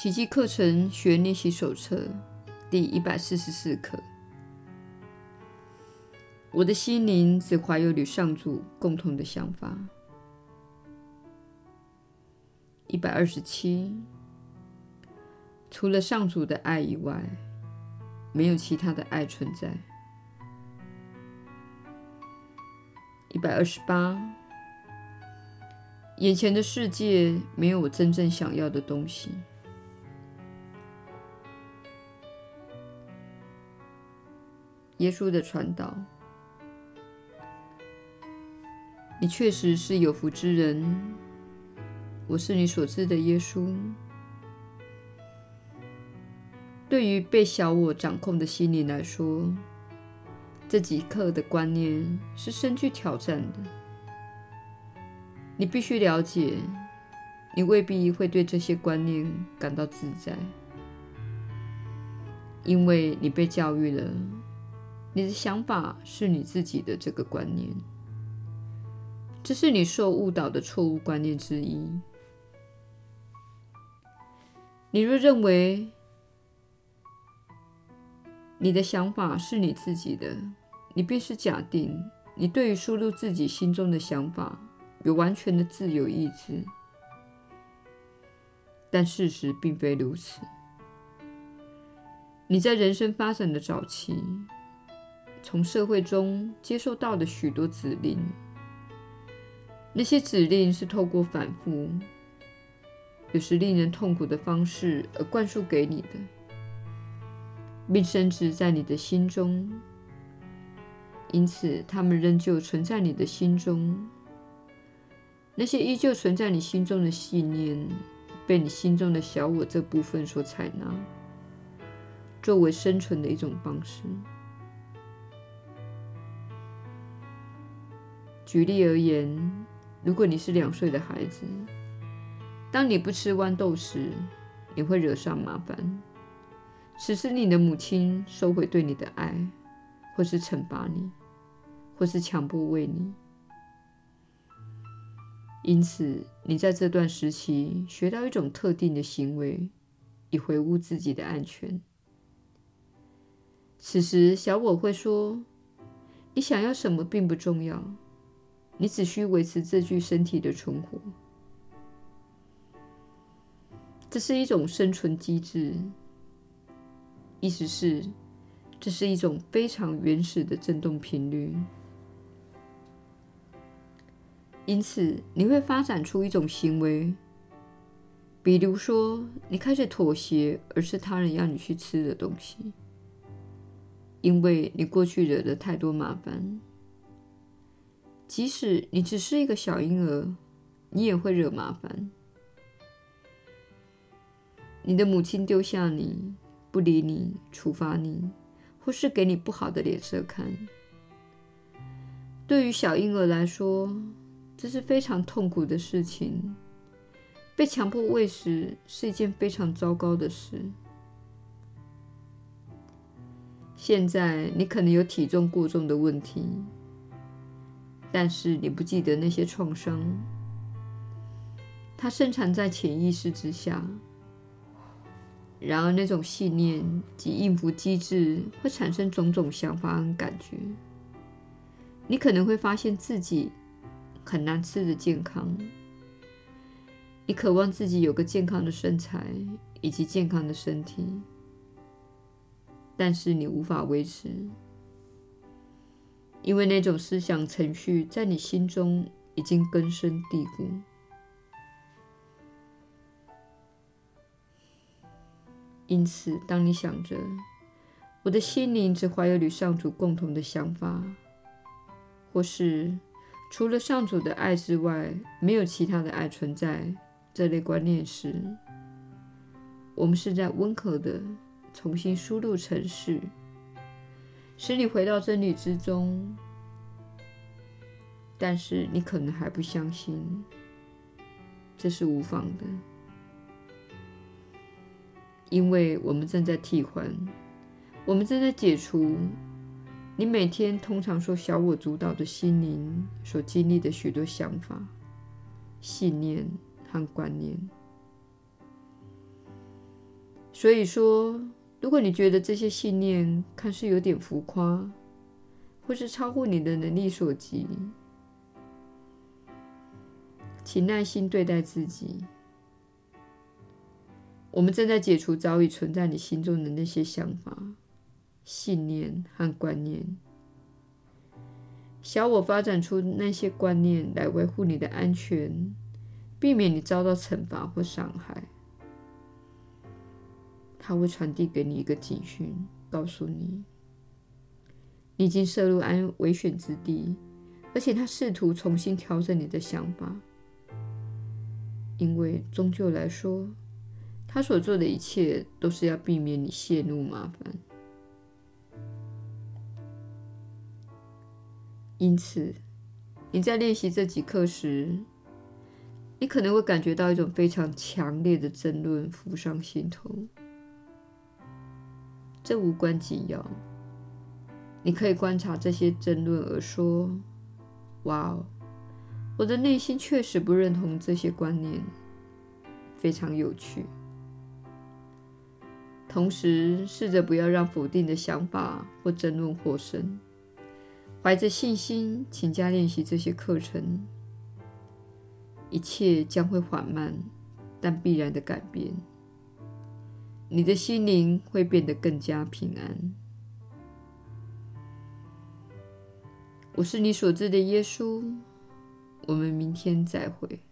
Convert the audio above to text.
奇迹课程学练习手册第一百四十四课。我的心灵只怀有与上主共同的想法。一百二十七，除了上主的爱以外，没有其他的爱存在。一百二十八，眼前的世界没有我真正想要的东西。耶稣的传导，你确实是有福之人。我是你所知的耶稣。对于被小我掌控的心灵来说，这几刻的观念是深具挑战的。你必须了解，你未必会对这些观念感到自在，因为你被教育了。你的想法是你自己的这个观念，这是你受误导的错误观念之一。你若认为你的想法是你自己的，你便是假定你对于输入自己心中的想法有完全的自由意志，但事实并非如此。你在人生发展的早期，从社会中接受到的许多指令，那些指令是透过反复、有时令人痛苦的方式而灌输给你的，并深植在你的心中。因此，他们仍旧存在你的心中。那些依旧存在你心中的信念，被你心中的小我这部分所采纳，作为生存的一种方式。举例而言，如果你是两岁的孩子，当你不吃豌豆时，你会惹上麻烦。此时，你的母亲收回对你的爱，或是惩罚你，或是强迫喂你。因此，你在这段时期学到一种特定的行为，以维护自己的安全。此时，小我会说：“你想要什么并不重要。”你只需维持这具身体的存活，这是一种生存机制，意思是，这是一种非常原始的振动频率。因此，你会发展出一种行为，比如说，你开始妥协，而是他人要你去吃的东西，因为你过去惹了太多麻烦。即使你只是一个小婴儿，你也会惹麻烦。你的母亲丢下你，不理你，处罚你，或是给你不好的脸色看。对于小婴儿来说，这是非常痛苦的事情。被强迫喂食是一件非常糟糕的事。现在你可能有体重过重的问题。但是你不记得那些创伤，它深藏在潜意识之下。然而，那种信念及应付机制会产生种种想法和感觉。你可能会发现自己很难吃得健康，你渴望自己有个健康的身材以及健康的身体，但是你无法维持。因为那种思想程序在你心中已经根深蒂固，因此，当你想着“我的心灵只怀有与上主共同的想法”，或是“除了上主的爱之外，没有其他的爱存在”这类观念时，我们是在温和地重新输入程式。使你回到真理之中，但是你可能还不相信，这是无妨的，因为我们正在替换，我们正在解除你每天通常说小我主导的心灵所经历的许多想法、信念和观念。所以说，如果你觉得这些信念看似有点浮夸，或是超乎你的能力所及，请耐心对待自己。我们正在解除早已存在你心中的那些想法、信念和观念。小我发展出那些观念来维护你的安全，避免你遭到惩罚或伤害。它会传递给你一个警讯，告诉你你已经涉入安危险之地，而且它试图重新调整你的想法，因为终究来说，他所做的一切都是要避免你陷入麻烦。因此，你在练习这几课时，你可能会感觉到一种非常强烈的争论浮上心头。这无关紧要，你可以观察这些争论而说：“哇哦，我的内心确实不认同这些观念，非常有趣。”同时，试着不要让否定的想法或争论获胜。怀着信心，勤加练习这些课程，一切将会缓慢但必然的改变。你的心灵会变得更加平安。我是你所知的耶稣。我们明天再会。